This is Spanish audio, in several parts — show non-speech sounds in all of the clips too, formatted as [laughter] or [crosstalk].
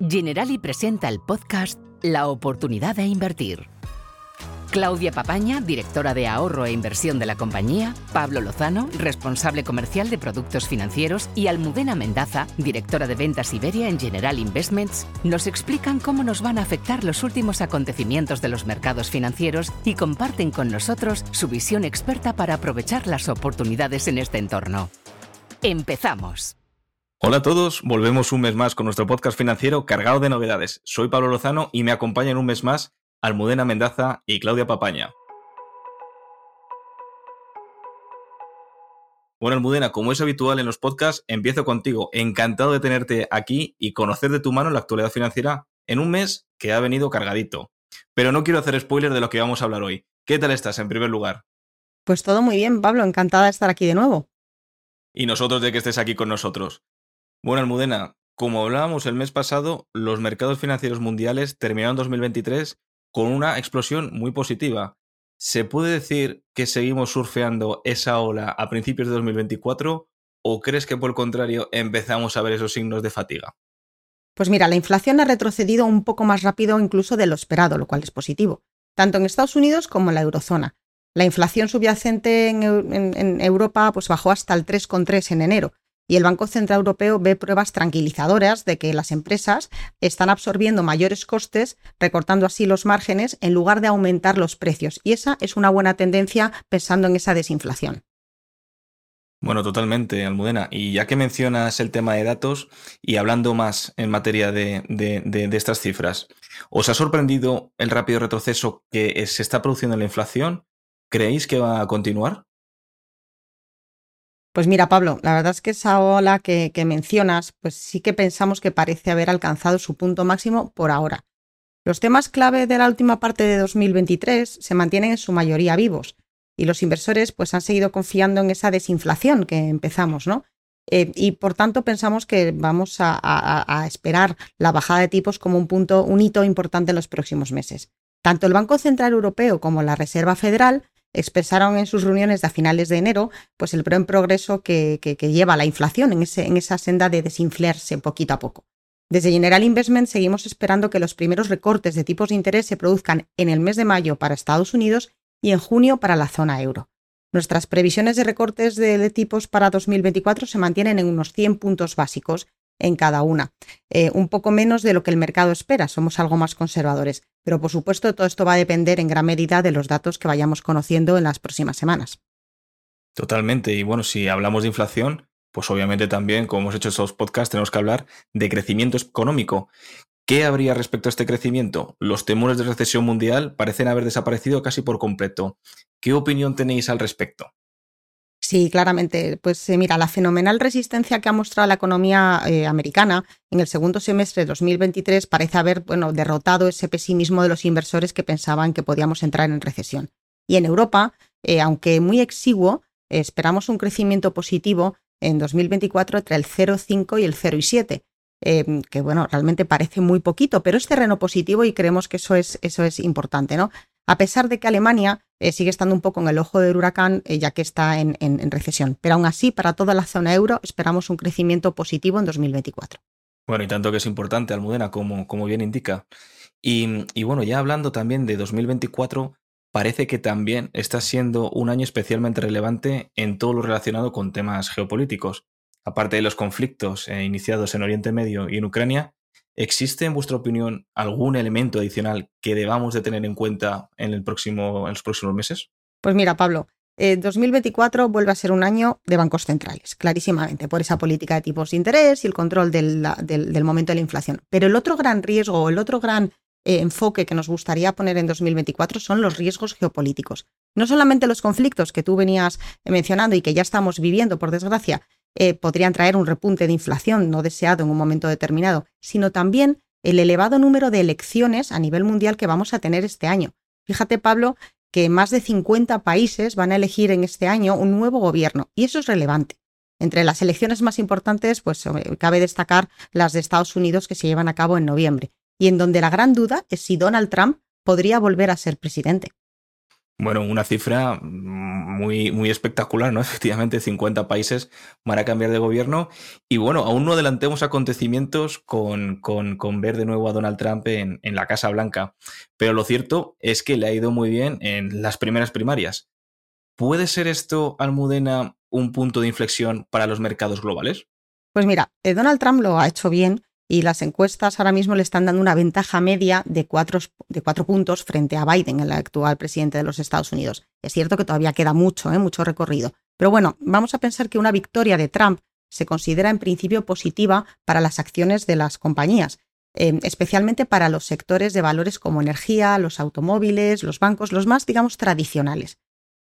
Generali presenta el podcast La oportunidad de invertir. Claudia Papaña, directora de ahorro e inversión de la compañía, Pablo Lozano, responsable comercial de productos financieros, y Almudena Mendaza, directora de ventas Iberia en General Investments, nos explican cómo nos van a afectar los últimos acontecimientos de los mercados financieros y comparten con nosotros su visión experta para aprovechar las oportunidades en este entorno. Empezamos. Hola a todos, volvemos un mes más con nuestro podcast financiero cargado de novedades. Soy Pablo Lozano y me acompañan un mes más Almudena Mendaza y Claudia Papaña. Bueno, Almudena, como es habitual en los podcasts, empiezo contigo. Encantado de tenerte aquí y conocer de tu mano la actualidad financiera en un mes que ha venido cargadito. Pero no quiero hacer spoiler de lo que vamos a hablar hoy. ¿Qué tal estás en primer lugar? Pues todo muy bien, Pablo. Encantada de estar aquí de nuevo. Y nosotros de que estés aquí con nosotros. Bueno, Almudena, como hablábamos el mes pasado, los mercados financieros mundiales terminaron 2023 con una explosión muy positiva. ¿Se puede decir que seguimos surfeando esa ola a principios de 2024 o crees que por el contrario empezamos a ver esos signos de fatiga? Pues mira, la inflación ha retrocedido un poco más rápido incluso de lo esperado, lo cual es positivo, tanto en Estados Unidos como en la eurozona. La inflación subyacente en, Europa pues bajó hasta el 3,3 en enero, y el Banco Central Europeo ve pruebas tranquilizadoras de que las empresas están absorbiendo mayores costes, recortando así los márgenes, en lugar de aumentar los precios. Y esa es una buena tendencia pensando en esa desinflación. Bueno, totalmente, Almudena. Y ya que mencionas el tema de datos y hablando más en materia de, de, estas cifras, ¿os ha sorprendido el rápido retroceso que se está produciendo en la inflación? ¿Creéis que va a continuar? Pues mira, Pablo, la verdad es que esa ola que, mencionas, pues sí que pensamos que parece haber alcanzado su punto máximo por ahora. Los temas clave de la última parte de 2023 se mantienen en su mayoría vivos y los inversores pues han seguido confiando en esa desinflación que empezamos, ¿no? Eh, y por tanto pensamos que vamos a, a, esperar la bajada de tipos como un punto, un hito importante en los próximos meses. Tanto el Banco Central Europeo como la Reserva Federal expresaron en sus reuniones de a finales de enero pues el progreso que, lleva la inflación en, ese, en esa senda de desinflarse poquito a poco. Desde General Investment seguimos esperando que los primeros recortes de tipos de interés se produzcan en el mes de mayo para Estados Unidos y en junio para la zona euro. Nuestras previsiones de recortes de tipos para 2024 se mantienen en unos 100 puntos básicos en cada una. Eh, un poco menos de lo que el mercado espera, somos algo más conservadores. Pero por supuesto todo esto va a depender en gran medida de los datos que vayamos conociendo en las próximas semanas. Totalmente. Y bueno, si hablamos de inflación, pues obviamente también, como hemos hecho estos podcasts, tenemos que hablar de crecimiento económico. ¿Qué habría respecto a este crecimiento? Los temores de recesión mundial parecen haber desaparecido casi por completo. ¿Qué opinión tenéis al respecto? Sí, claramente. Pues eh, mira, la fenomenal resistencia que ha mostrado la economía eh, americana en el segundo semestre de 2023 parece haber bueno, derrotado ese pesimismo de los inversores que pensaban que podíamos entrar en recesión. Y en Europa, eh, aunque muy exiguo, esperamos un crecimiento positivo en 2024 entre el 0,5 y el 0,7. Em, que bueno, realmente parece muy poquito, pero es terreno positivo y creemos que eso es, eso es importante, ¿no? A pesar de que Alemania eh, sigue estando un poco en el ojo del huracán, eh, ya que está en, recesión. Pero aún así, para toda la zona euro, esperamos un crecimiento positivo en 2024. Bueno, y tanto que es importante, Almudena, como, como bien indica. Y, bueno, ya hablando también de 2024, parece que también está siendo un año especialmente relevante en todo lo relacionado con temas geopolíticos. Aparte de los conflictos eh, iniciados en Oriente Medio y en Ucrania, ¿Existe, en vuestra opinión, algún elemento adicional que debamos de tener en cuenta en, el próximo, en los próximos meses? Pues mira, Pablo, 2024 vuelve a ser un año de bancos centrales, clarísimamente, por esa política de tipos de interés y el control del, momento de la inflación. Pero el otro gran riesgo, el otro gran eh, enfoque que nos gustaría poner en 2024 son los riesgos geopolíticos. No solamente los conflictos que tú venías mencionando y que ya estamos viviendo, por desgracia, eh, podrían traer un repunte de inflación no deseado en un momento determinado, sino también el elevado número de elecciones a nivel mundial que vamos a tener este año. Fíjate, Pablo, que más de 50 países van a elegir en este año un nuevo gobierno, y eso es relevante. Entre las elecciones más importantes, pues cabe destacar las de Estados Unidos que se llevan a cabo en noviembre, y en donde la gran duda es si Donald Trump podría volver a ser presidente. Bueno, una cifra muy, muy espectacular, ¿no? [laughs] Efectivamente, 50 países van a cambiar de gobierno. Y bueno, aún no adelantemos acontecimientos con, con, ver de nuevo a Donald Trump en, en, la Casa Blanca. Pero lo cierto es que le ha ido muy bien en las primeras primarias. ¿Puede ser esto, Almudena, un punto de inflexión para los mercados globales? Pues mira, eh, Donald Trump lo ha hecho bien y las encuestas ahora mismo le están dando una ventaja media de cuatro, de cuatro puntos frente a Biden, el actual presidente de los Estados Unidos. Es cierto que todavía queda mucho, ¿eh? mucho recorrido. Pero bueno, vamos a pensar que una victoria de Trump se considera en principio positiva para las acciones de las compañías, eh, especialmente para los sectores de valores como energía, los automóviles, los bancos, los más, digamos, tradicionales.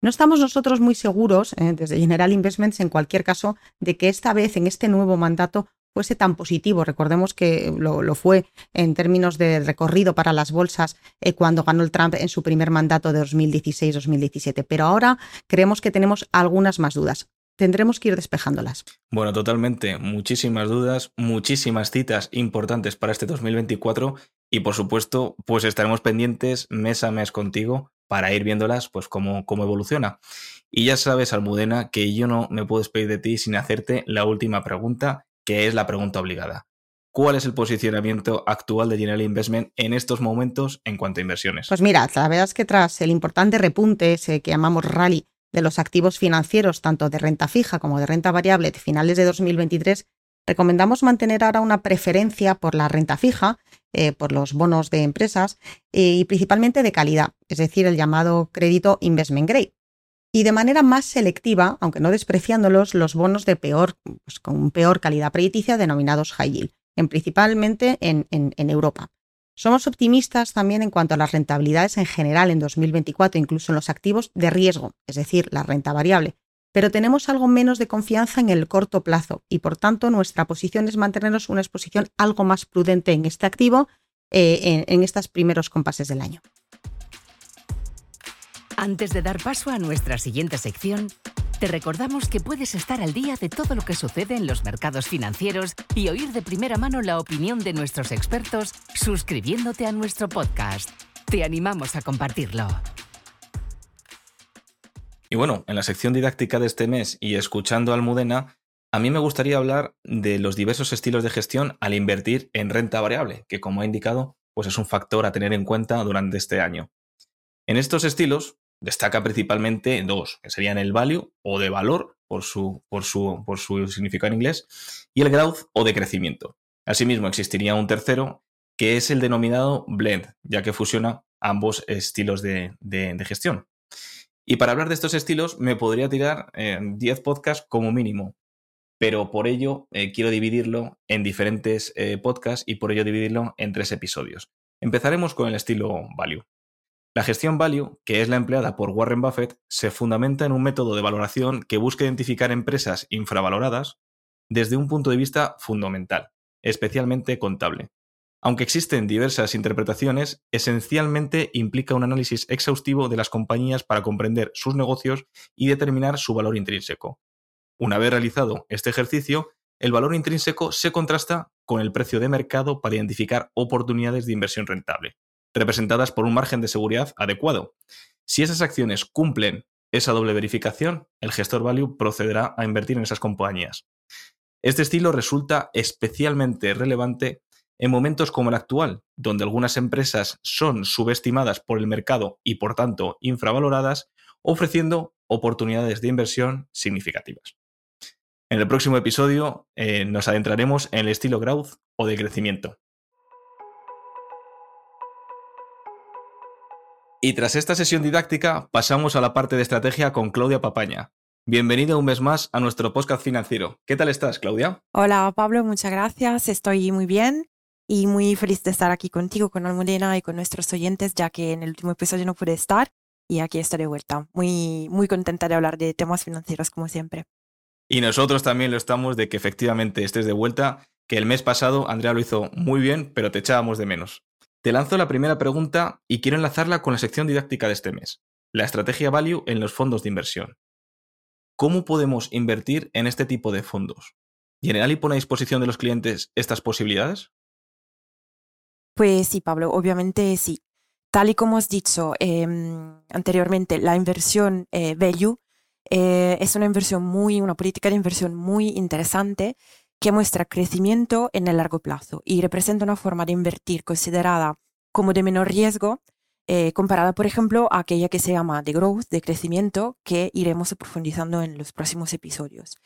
No estamos nosotros muy seguros, eh, desde General Investments, en cualquier caso, de que esta vez, en este nuevo mandato, fuese tan positivo. Recordemos que lo, fue en términos de recorrido para las bolsas eh, cuando ganó el Trump en su primer mandato de 2016-2017. Pero ahora creemos que tenemos algunas más dudas. Tendremos que ir despejándolas. Bueno, totalmente. Muchísimas dudas, muchísimas citas importantes para este 2024 y por supuesto, pues estaremos pendientes mes a mes contigo para ir viéndolas, pues cómo, cómo evoluciona. Y ya sabes, Almudena, que yo no me puedo despedir de ti sin hacerte la última pregunta, que es la pregunta obligada. ¿Cuál es el posicionamiento actual de General Investment en estos momentos en cuanto a inversiones? Pues mira, la verdad es que tras el importante repunte ese que llamamos rally de los activos financieros, tanto de renta fija como de renta variable de finales de 2023, recomendamos mantener ahora una preferencia por la renta fija, eh, por los bonos de empresas eh, y principalmente de calidad, es decir, el llamado crédito investment grade. Y de manera más selectiva, aunque no despreciándolos, los bonos de peor, pues con peor calidad crediticia denominados high yield, en, principalmente en, Europa. Somos optimistas también en cuanto a las rentabilidades en general en 2024, incluso en los activos de riesgo, es decir, la renta variable, pero tenemos algo menos de confianza en el corto plazo y por tanto nuestra posición es mantenernos una exposición algo más prudente en este activo eh, en, en estos primeros compases del año. Antes de dar paso a nuestra siguiente sección, te recordamos que puedes estar al día de todo lo que sucede en los mercados financieros y oír de primera mano la opinión de nuestros expertos suscribiéndote a nuestro podcast. Te animamos a compartirlo. Y bueno, en la sección didáctica de este mes y escuchando Almudena, a mí me gustaría hablar de los diversos estilos de gestión al invertir en renta variable, que como ha indicado, pues es un factor a tener en cuenta durante este año. En estos estilos destaca principalmente dos, que serían el value o de valor por su, por su, por su significado en inglés, y el growth o de crecimiento. Asimismo, existiría un tercero, que es el denominado blend, ya que fusiona ambos estilos de gestión. Y para hablar de estos estilos me podría tirar 10 podcasts como mínimo, pero por ello eh, quiero dividirlo en diferentes eh, podcasts y por ello dividirlo en tres episodios. Empezaremos con el estilo value. La gestión value, que es la empleada por Warren Buffett, se fundamenta en un método de valoración que busca identificar empresas infravaloradas desde un punto de vista fundamental, especialmente contable. Aunque existen diversas interpretaciones, esencialmente implica un análisis exhaustivo de las compañías para comprender sus negocios y determinar su valor intrínseco. Una vez realizado este ejercicio, el valor intrínseco se contrasta con el precio de mercado para identificar oportunidades de inversión rentable, representadas por un margen de seguridad adecuado. Si esas acciones cumplen esa doble verificación, el gestor value procederá a invertir en esas compañías. Este estilo resulta especialmente relevante en momentos como el actual, donde algunas empresas son subestimadas por el mercado y por tanto infravaloradas, ofreciendo oportunidades de inversión significativas. En el próximo episodio eh, nos adentraremos en el estilo growth o de crecimiento. Y tras esta sesión didáctica pasamos a la parte de estrategia con Claudia Papaña. Bienvenida un mes más a nuestro podcast financiero. ¿Qué tal estás, Claudia? Hola, Pablo, muchas gracias. Estoy muy bien y muy feliz de estar aquí contigo, con Almudena y con nuestros oyentes, ya que en el último episodio no pude estar y aquí estoy de vuelta. Muy, muy contenta de hablar de temas financieros como siempre. Y nosotros también lo estamos de que efectivamente estés de vuelta, que el mes pasado Andrea lo hizo muy bien, pero te echábamos de menos. Te lanzo la primera pregunta y quiero enlazarla con la sección didáctica de este mes, la estrategia value en los fondos de inversión. ¿Cómo podemos invertir en este tipo de fondos? ¿General y pone a disposición de los clientes estas posibilidades? Pues sí, Pablo, obviamente sí. tal y como has dicho em, anteriormente, la inversión eh, value eh, es una inversión muy, una política de inversión muy interesante que muestra crecimiento en el largo plazo y representa una forma de invertir considerada como de menor riesgo eh, comparada, por ejemplo, a aquella que se llama de growth, de crecimiento, que iremos profundizando en los próximos episodios.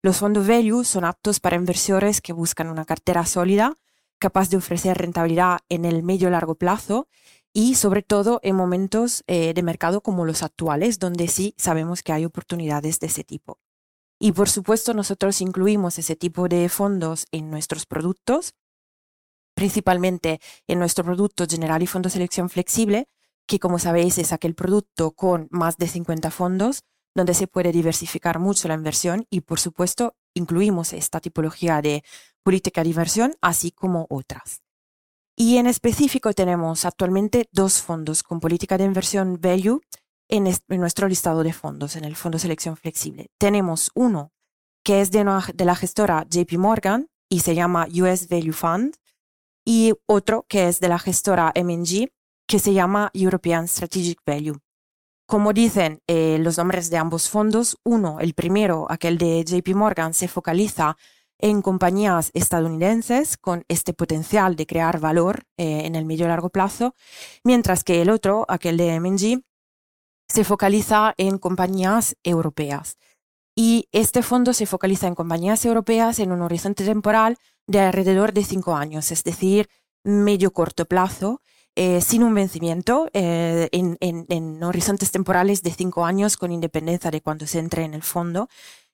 Los fondos value son aptos para inversores que buscan una cartera sólida, capaz de ofrecer rentabilidad en el medio largo plazo y sobre todo en momentos eh, de mercado como los actuales, donde sí sabemos que hay oportunidades de ese tipo. Y por supuesto nosotros incluimos ese tipo de fondos en nuestros productos principalmente en nuestro producto General y Fondo Selección Flexible, que como sabéis es aquel producto con más de 50 fondos, donde se puede diversificar mucho la inversión y por supuesto incluimos esta tipología de política de inversión, así como otras. Y en específico tenemos actualmente dos fondos con política de inversión value en, nuestro listado de fondos, en el Fondo Selección Flexible. Tenemos uno que es de, la gestora JP Morgan y se llama US Value Fund, y otro que es de la gestora MNG, que se llama European Strategic Value. Como dicen eh, los nombres de ambos fondos, uno, el primero, aquel de JP Morgan, se focaliza en compañías estadounidenses con este potencial de crear valor eh, en el medio y largo plazo, mientras que el otro, aquel de MNG, se focaliza en compañías europeas. Y este fondo se focaliza en compañías europeas en un horizonte temporal de alrededor de cinco años, es decir, medio corto plazo, eh, sin un vencimiento, eh, en, horizontes temporales de cinco años con independencia de cuando se entre en el fondo.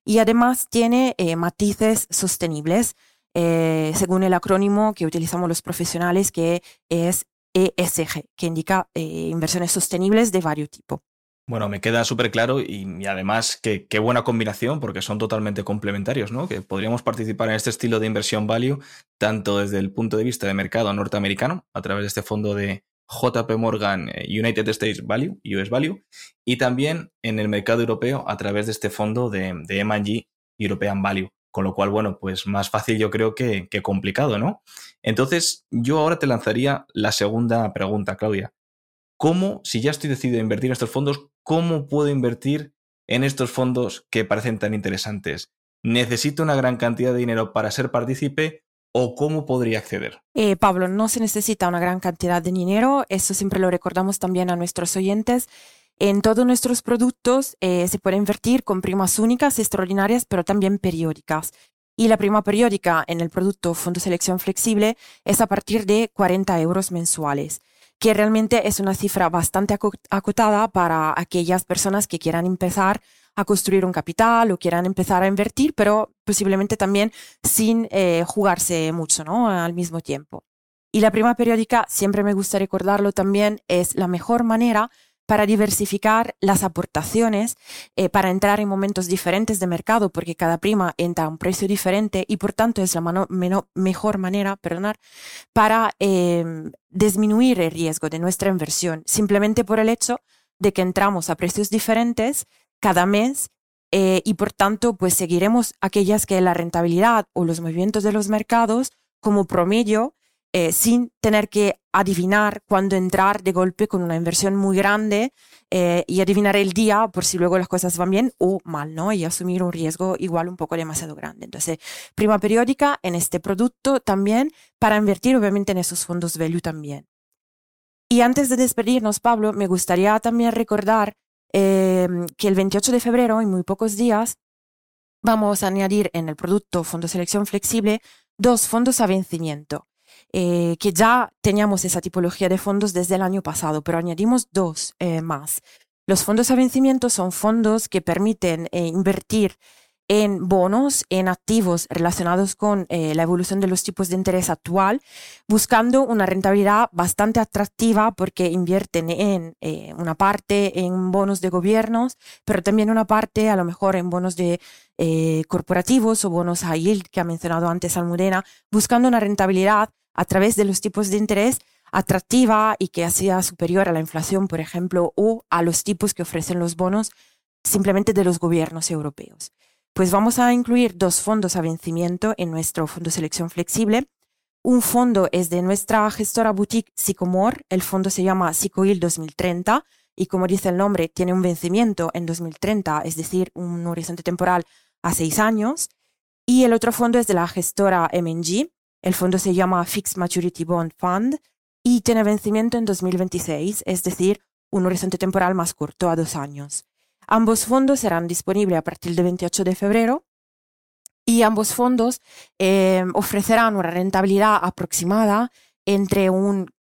Y además tiene eh, matices sostenibles, según el acrónimo que utilizamos los profesionales, que es ESG, que indica inversiones sostenibles de varios tipos. Bueno, me queda súper claro y, además qué buena combinación porque son totalmente complementarios, ¿no? Que podríamos participar en este estilo de inversión value tanto desde el punto de vista de mercado norteamericano a través de este fondo de JP Morgan eh, United States Value, US Value, y también en el mercado europeo a través de este fondo de, de M&G European Value. Con lo cual, bueno, pues más fácil yo creo que, que complicado, ¿no? Entonces, yo ahora te lanzaría la segunda pregunta, Claudia. ¿Cómo, si ya estoy decidido a invertir en estos fondos, cómo puedo invertir en estos fondos que parecen tan interesantes? ¿Necesito una gran cantidad de dinero para ser partícipe o cómo podría acceder? Eh, Pablo, no se necesita una gran cantidad de dinero, eso siempre lo recordamos también a nuestros oyentes. En todos nuestros productos eh, se puede invertir con primas únicas, extraordinarias, pero también periódicas. Y la prima periódica en el producto Fondo Selección Flexible es a partir de 40 euros mensuales que realmente es una cifra bastante acotada para aquellas personas que quieran empezar a construir un capital o quieran empezar a invertir, pero posiblemente también sin eh, jugarse mucho ¿no? al mismo tiempo. Y la prima periódica, siempre me gusta recordarlo también, es la mejor manera para diversificar las aportaciones, eh, para entrar en momentos diferentes de mercado, porque cada prima entra a un precio diferente y por tanto es la mejor manera perdonar, para em, disminuir el riesgo de nuestra inversión, simplemente por el hecho de que entramos a precios diferentes cada mes eh, y por tanto pues seguiremos aquellas que la rentabilidad o los movimientos de los mercados como promedio eh, sin tener que adivinar cuándo entrar de golpe con una inversión muy grande eh, y adivinar el día por si luego las cosas van bien o mal, ¿no? Y asumir un riesgo igual un poco demasiado grande. Entonces, prima periódica en este producto también para invertir obviamente en esos fondos value también. Y antes de despedirnos, Pablo, me gustaría también recordar em, que el 28 de febrero, en muy pocos días, vamos a añadir en el producto Fondo Selección Flexible dos fondos a vencimiento. Eh, que ya teníamos esa tipología de fondos desde el año pasado, pero añadimos dos eh, más. Los fondos a vencimiento son fondos que permiten eh, invertir en bonos, en activos relacionados con la evolución de los tipos de interés actual, buscando una rentabilidad bastante atractiva porque invierten en una parte en bonos de gobiernos, pero también una parte a lo mejor en bonos de corporativos o bonos a yield que ha mencionado antes Almudena, buscando una rentabilidad a través de los tipos de interés atractiva y que sea superior a la inflación, por ejemplo, o a los tipos que ofrecen los bonos simplemente de los gobiernos europeos. Pues vamos a incluir dos fondos a vencimiento en nuestro fondo selección flexible. Un fondo es de nuestra gestora boutique Sycomore, el fondo se llama Sycoil 2030 y como dice el nombre, tiene un vencimiento en 2030, es decir, un horizonte temporal a seis años. Y el otro fondo es de la gestora MNG, el fondo se llama Fixed Maturity Bond Fund y tiene vencimiento en 2026, es decir, un horizonte temporal más corto a dos años. Ambos fondos serán disponibles a partir del 28 de febrero y ambos fondos eh, ofrecerán una rentabilidad aproximada entre un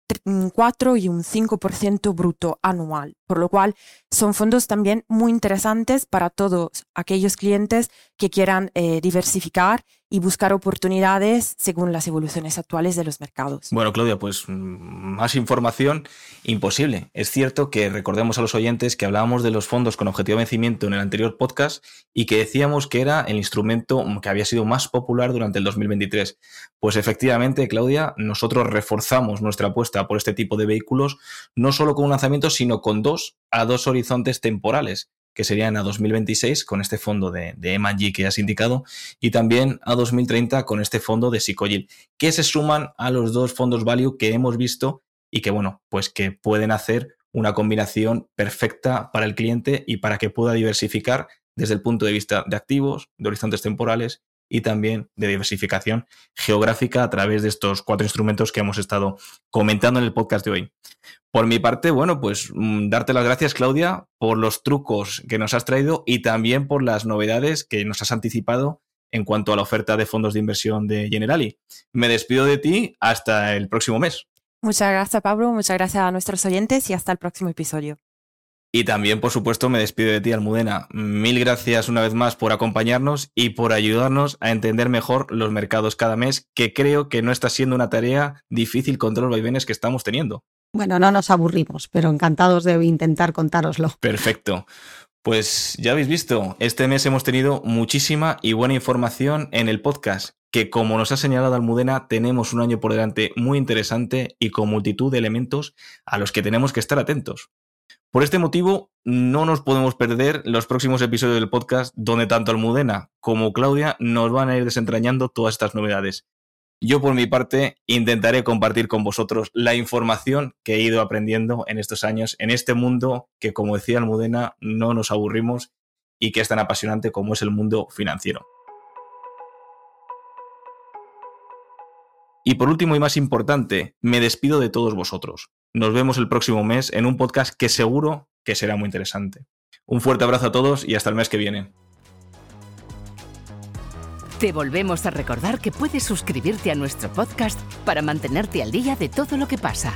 4 y un 5% bruto anual, por lo cual son fondos también muy interesantes para todos aquellos clientes que quieran eh, diversificar y buscar oportunidades según las evoluciones actuales de los mercados. Bueno, Claudia, pues mm, más información imposible. Es cierto que recordemos a los oyentes que hablábamos de los fondos con objetivo de vencimiento en el anterior podcast y que decíamos que era el instrumento que había sido más popular durante el 2023. Pues efectivamente, Claudia, nosotros reforzamos nuestra apuesta por este tipo de vehículos, no solo con un lanzamiento, sino con dos a dos horizontes temporales que serían a 2026 con este fondo de, de M&G que has indicado y también a 2030 con este fondo de Psychogil, que se suman a los dos fondos value que hemos visto y que, bueno, pues que pueden hacer una combinación perfecta para el cliente y para que pueda diversificar desde el punto de vista de activos, de horizontes temporales y también de diversificación geográfica a través de estos cuatro instrumentos que hemos estado comentando en el podcast de hoy. Por mi parte, bueno, pues mm, darte las gracias, Claudia, por los trucos que nos has traído y también por las novedades que nos has anticipado en cuanto a la oferta de fondos de inversión de Generali. Me despido de ti hasta el próximo mes. Muchas gracias, Pablo. Muchas gracias a nuestros oyentes y hasta el próximo episodio. Y también, por supuesto, me despido de ti, Almudena. Mil gracias una vez más por acompañarnos y por ayudarnos a entender mejor los mercados cada mes, que creo que no está siendo una tarea difícil contra los vaivenes que estamos teniendo. Bueno, no nos aburrimos, pero encantados de intentar contároslo. Perfecto. Pues ya habéis visto, este mes hemos tenido muchísima y buena información en el podcast, que como nos ha señalado Almudena, tenemos un año por delante muy interesante y con multitud de elementos a los que tenemos que estar atentos. Por este motivo, no nos podemos perder los próximos episodios del podcast donde tanto Almudena como Claudia nos van a ir desentrañando todas estas novedades. Yo por mi parte intentaré compartir con vosotros la información que he ido aprendiendo en estos años, en este mundo que, como decía Almudena, no nos aburrimos y que es tan apasionante como es el mundo financiero. Y por último y más importante, me despido de todos vosotros. Nos vemos el próximo mes en un podcast que seguro que será muy interesante. Un fuerte abrazo a todos y hasta el mes que viene. Te volvemos a recordar que puedes suscribirte a nuestro podcast para mantenerte al día de todo lo que pasa.